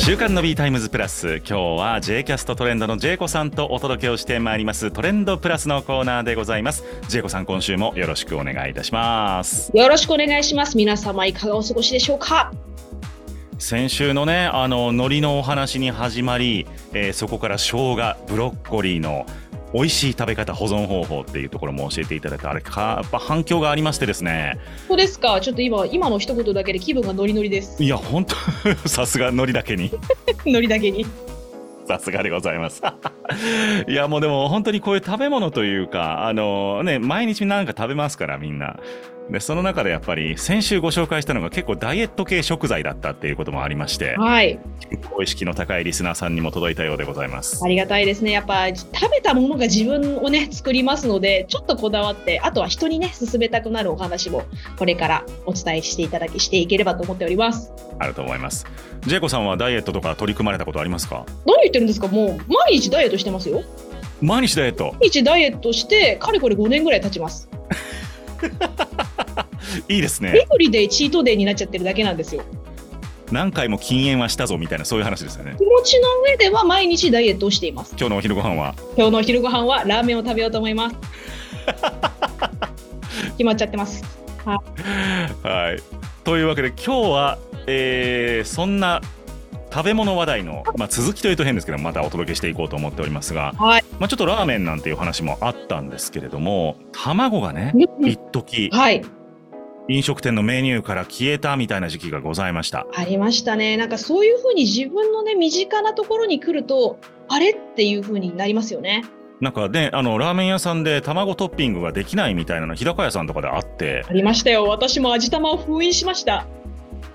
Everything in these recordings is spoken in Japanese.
週刊の B タイムズプラス。今日は J キャストトレンドの J コさんとお届けをしてまいります。トレンドプラスのコーナーでございます。J コさん今週もよろしくお願いいたします。よろしくお願いします。皆様いかがお過ごしでしょうか？先週のねあの海苔のお話に始まり、えー、そこから生姜ブロッコリーの美味しい食べ方保存方法っていうところも教えていただいてあれかやっぱ反響がありましてですね。そうですか。ちょっと今今の一言だけで気分がノリノリです。いや本当 さすが海苔だけに。海苔だけに。さすがでございます。いやもうでも本当にこういう食べ物というかあのね毎日なんか食べますからみんなでその中でやっぱり先週ご紹介したのが結構ダイエット系食材だったっていうこともありまして、はい、意識の高いリスナーさんにも届いたようでございます。ありがたいですね。やっぱ食べたものが自分をね作りますのでちょっとこだわってあとは人にね勧めたくなるお話もこれからお伝えしていただきしていければと思っております。あると思います。ジェイコさんはダイエットとか取り組まれたことありますか？何言ってるんですか？もう毎日ダイエットしてますよ。毎日ダイエット？毎日ダイエットしてかれこれ5年ぐらい経ちますいいですね。エブリデイチートデーになっちゃってるだけなんですよ。何回も禁煙はしたぞみたいなそういう話ですよね。気持ちの上では毎日ダイエットをしています。今日のお昼ご飯は？今日のお昼ご飯はラーメンを食べようと思います。決まっちゃってます。はい、はい、というわけで今日は、えー、そんな食べ物話題の、まあ、続きというと変ですけどまたお届けしていこうと思っておりますが、はい、まあ、ちょっとラーメンなんていう話もあったんですけれども卵がね一時、はい、飲食店のメニューから消えたみたいな時期がございました。ありましたね。なんかそういうふうに自分のね身近なところに来るとあれっていうふうになりますよね。なんかねあのラーメン屋さんで卵トッピングができないみたいなの日高屋さんとかであって。ありましたよ。私も味玉を封印しました。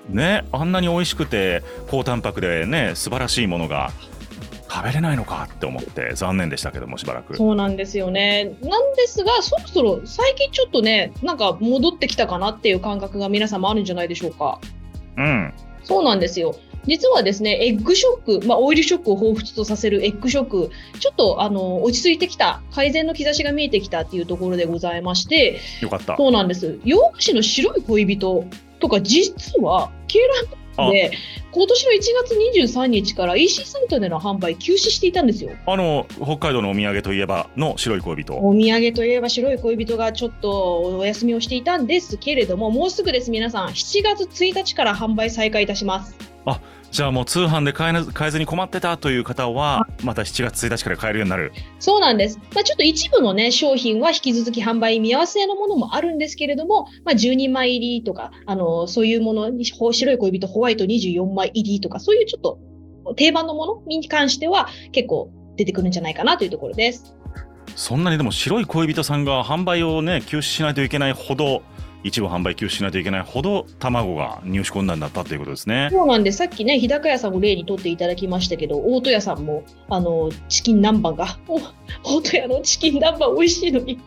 ねあんなに美味しくて高タンパクでね素晴らしいものが食べれないのかって思って残念でしたけどもしばらく。そうなんですよね。なんですがそろそろ最近ちょっとねなんか戻ってきたかなっていう感覚が皆さんもあるんじゃないでしょうか。うん。そうなんですよ。実はですね、エッグショック、まあ、オイルショックを彷彿とさせるエッグショック、ちょっとあの落ち着いてきた、改善の兆しが見えてきたっていうところでございまして、よかった。そうなんです。洋菓子の白い恋人とか、実は、で今年の1月23日から EC サイトでの販売休止していたんですよ。あの北海道のお土産といえばの白い恋人。お土産といえば白い恋人がちょっとお休みをしていたんですけれどももうすぐです皆さん。7月1日から販売再開いたします。あじゃあもう通販で買え買えずに困ってたという方はまた7月1日から買えるようになる。そうなんです、まあ、ちょっと一部のね商品は引き続き販売見合わせのものもあるんですけれども、まあ、12枚入りとかあのそういうものに白い恋人ホワイト24枚入りとかそういうちょっと定番のものに関しては結構出てくるんじゃないかなというところですそんなにでも白い恋人さんが販売をね休止しないといけないほど一部販売休止しないといけないほど卵が入手困難だったということですね。そうなんで。さっきね、日高屋さんを例にとっていただきましたけど、大戸屋さんも、あの、チキン南蛮が、大戸屋のチキン南蛮美味しいのに、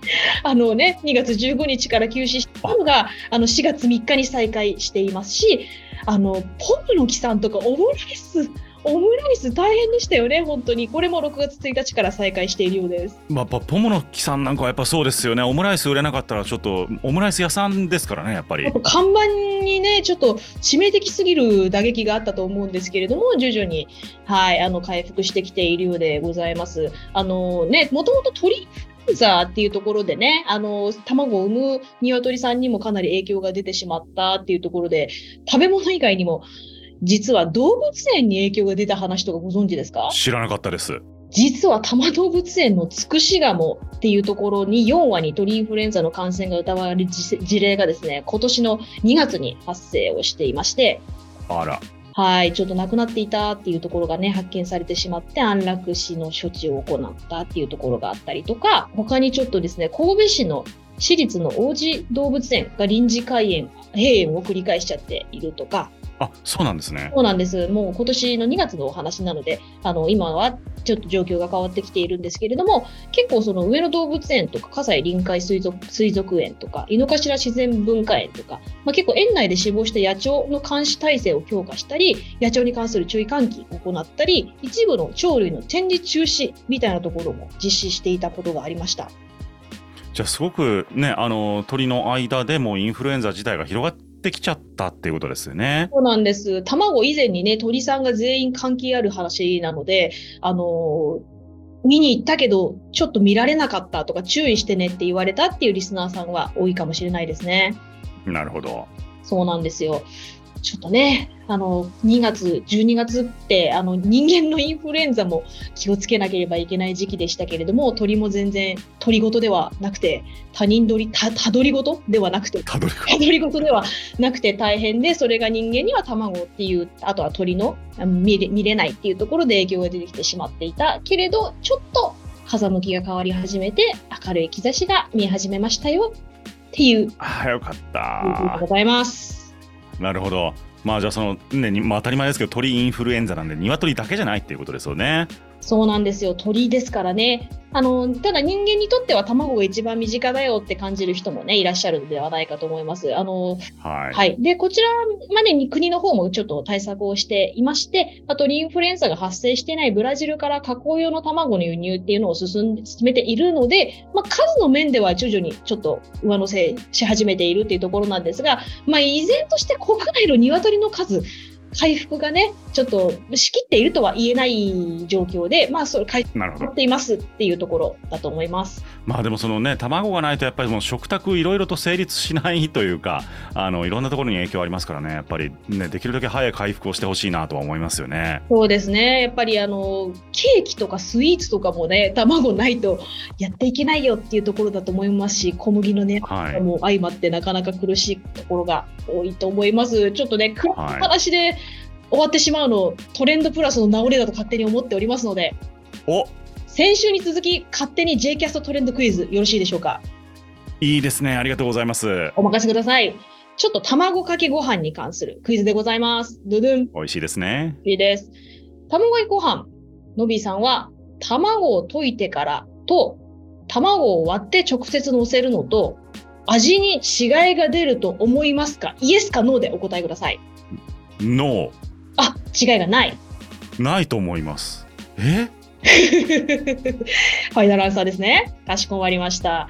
あのね、2月15日から休止したのが、あの、4月3日に再開していますし、あの、ポムの木さんとかオムライス、オムライス大変でしたよね、本当に。これも6月1日から再開しているようです。まあ、ポモの木さんなんかはやっぱそうですよね。オムライス売れなかったらちょっとオムライス屋さんですからね、やっぱり。看板にね、ちょっと致命的すぎる打撃があったと思うんですけれども、徐々に、はい、あの、回復してきているようでございます。あのね、もともと鳥ザーっていうところでね、あの、卵を産む鶏さんにもかなり影響が出てしまったっていうところで、食べ物以外にも、実は動物園に影響が出た話とかご存知ですか？知らなかったです。実は多摩動物園のつくしガモっていうところに4羽に鳥インフルエンザの感染が疑われる事例がですね、今年の2月に発生をしていまして、あら。はい、ちょっと亡くなっていたっていうところがね、発見されてしまって安楽死の処置を行ったっていうところがあったりとか、他にちょっとですね、神戸市の私立の王子動物園が臨時開園、閉園を繰り返しちゃっているとか、あそうなんですね。そうなんです。もう今年の2月のお話なので、あの今はちょっと状況が変わってきているんですけれども、結構その上野動物園とか、葛西臨海水族水族園とか、井の頭自然文化園とか、まあ、結構園内で死亡した野鳥の監視体制を強化したり、野鳥に関する注意喚起を行ったり、一部の鳥類の展示中止みたいなところも実施していたことがありました。じゃあすごくねあの鳥の間でもインフルエンザ自体が広がってきちゃったっていうことですよね。そうなんです。卵以前にね、鳥さんが全員関係ある話なので、あのー見に行ったけど、ちょっと見られなかったとか、注意してねって言われたっていうリスナーさんは多いかもしれないですね。なるほど。そうなんですよ。ちょっとね、あの、2月、12月って、あの、人間のインフルエンザも気をつけなければいけない時期でしたけれども、鳥も全然鳥事ではなくて、他人鳥、た、たどり事ではなくて、たどりたどり事ではなくて大変で、それが人間には卵っていう、あとは鳥の見れ見れないっていうところで影響が出てきてしまっていたけれど、ちょっと風向きが変わり始めて、明るい兆しが見え始めましたよっていうああよかっ報告でたご。ざいます。なるほど。まあじゃあそのね、まあ、当たり前ですけど鳥インフルエンザなんで鶏だけじゃないっていうことですよね。そうなんですよ。鳥ですからね。あの、ただ人間にとっては卵が一番身近だよって感じる人もね、いらっしゃるのではないかと思います。あの、はい。はい。で、こちらまでに国の方もちょっと対策をしていまして、あと鳥インフルエンザが発生していないブラジルから加工用の卵の輸入っていうのを進んで進めているので、まあ、数の面では徐々にちょっと上乗せし始めているっていうところなんですが、まあ、依然として国内の鶏の数、回復がね、ちょっと仕切っているとは言えない状況で、まあ、それ回復。っていますっていうところだと思います。まあでもそのね卵がないとやっぱりもう食卓いろいろと成立しないというかあのいろんなところに影響ありますからねやっぱりねできるだけ早い回復をしてほしいなとは思いますよね。そうですね。やっぱりあの、ケーキとかスイーツとかもね、卵ないとやっていけないよっていうところだと思いますし、小麦のね、はい。もう相まってなかなか苦しいところが多いと思います。ちょっとね、暗いはい話で終わってしまうの、トレンドプラスの直れだと勝手に思っておりますので、お先週に続き勝手に J キャストトレンドクイズよろしいでしょうか？いいですねありがとうございます。お任せください。ちょっと卵かけご飯に関するクイズでございます。ドゥドゥン。美味しいですね。いいです。卵かけご飯。のびーさんは、卵を溶いてからと、卵を割って直接乗せるのと、味に違いが出ると思いますか？イエスかノーでお答えください。ノあ、違いがない。ーないと思います。え？ファイナルアンサーですね。かしこまりました。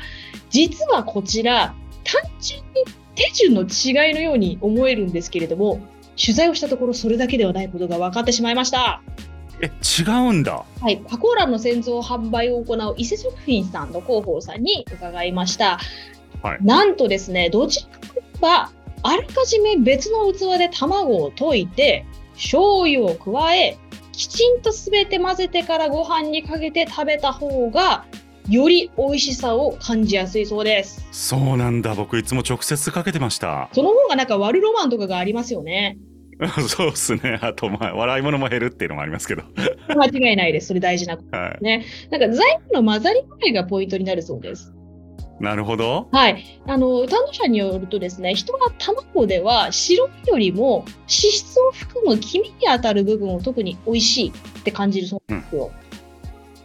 実はこちら、単純に手順の違いのように思えるんですけれども、取材をしたところそれだけではないことが分かってしまいました。え違うんだ。はい、パコーランの製造販売を行う伊勢食品さんの広報さんに伺いました。はいなんとですね、どちらかといえば、あらかじめ別の器で卵を溶いて、醤油を加え、きちんとすべて混ぜてからご飯にかけて食べた方が、より美味しさを感じやすいそうです。そうなんだ僕いつも直接かけてました。その方がなんか割るロマンとかがありますよね。そうですね。あとまあ笑い物も減るっていうのもありますけど。間違いないです。それ大事なこと。はい。なんか材料の混ざり具合がポイントになるそうです。なるほど。はい。あの、担当者によるとですね、人が卵では白身よりも脂質を含む黄身に当たる部分を特に美味しいって感じるそうなんですよ。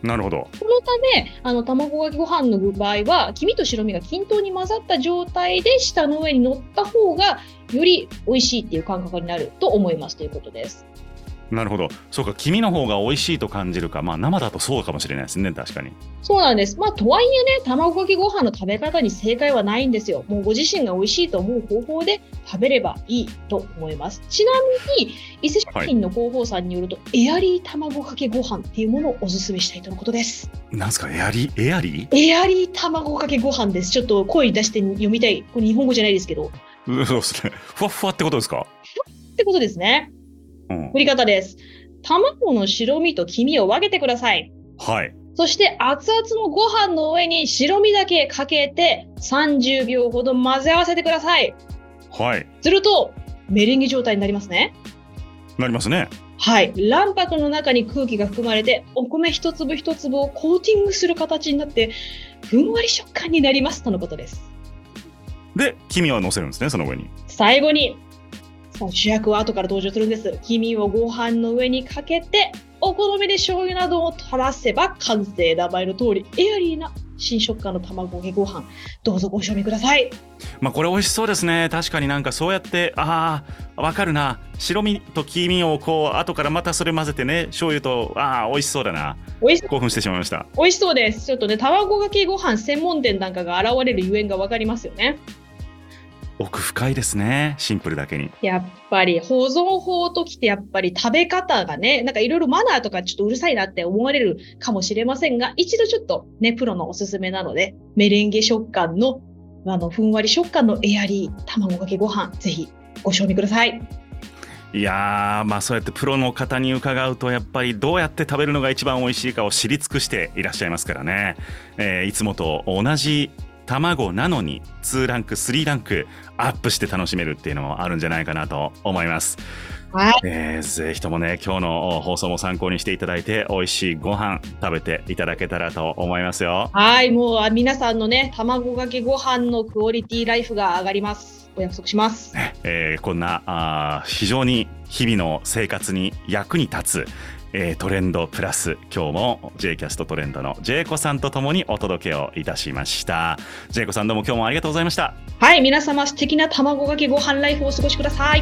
なるほど。そのため、あの、卵かけご飯の場合は、黄身と白身が均等に混ざった状態で舌の上に乗った方が、より美味しいっていう感覚になると思いますということです。なるほど。そうか、黄身の方が美味しいと感じるか、まあ生だとそうかもしれないですね、確かに。そうなんです。まあ、とはいえね、卵かけご飯の食べ方に正解はないんですよ。もうご自身が美味しいと思う方法で食べればいいと思います。ちなみに、伊勢食品の広報さんによると、エアリー卵かけご飯っていうものをおすすめしたいとのことです。なんすか、エアリエアリエアリー卵かけご飯です。ちょっと声に出して読みたい。これ日本語じゃないですけど。うんそうですね。ふわっふわってことですか？ってことですね。うん振。り方です。卵の白身と黄身を分けてください。はい。そして熱々のご飯の上に白身だけかけて30秒ほど混ぜ合わせてください。はい。するとメレンゲ状態になりますね。なりますね。はい。卵白の中に空気が含まれてお米一粒一粒をコーティングする形になってふんわり食感になりますとのことです。で、黄身は乗せるんですね、その上に。最後にさあ主役は後から登場するんです。黄身をご飯の上にかけて、お好みで醤油などを垂らせば完成。名前の通り、エアリーな新食感の卵かけご飯。どうぞご賞味ください。まあこれ美味しそうですね確かになんかそうやってああわかるな白身と黄身をこう後からまたそれ混ぜてね醤油とああ美味しそうだな美味し興奮してしまいました美味しそうです。ちょっとね、卵かけご飯専門店なんかが現れるゆえんがわかりますよね。奥深いですね。シンプルだけに。やっぱり保存法ときてやっぱり食べ方がね、なんかいろいろマナーとかちょっとうるさいなって思われるかもしれませんが、一度ちょっとね、プロのおすすめなので、メレンゲ食感の、あの、ふんわり食感のエアリー卵かけご飯、ぜひご賞味ください。いやーまあそうやってプロの方に伺うとやっぱりどうやって食べるのが一番美味しいかを知り尽くしていらっしゃいますからね、えーいつもと同じ卵なのに2ランク3ランクアップして楽しめるっていうのもあるんじゃないかなと思います、はい。えーぜひともね今日の放送も参考にしていただいて美味しいご飯食べていただけたらと思いますよはい、もうあ皆さんのね、卵かけご飯のクオリティライフが上がります。お約束します。えーこんなあー非常に日々の生活に役に立つ、えートレンドプラス。今日も J キャストトレンドの J 子さんとともにお届けをいたしました。J 子さんどうも今日もありがとうございました。はい、皆様素敵な卵かけご飯ライフをお過ごしください。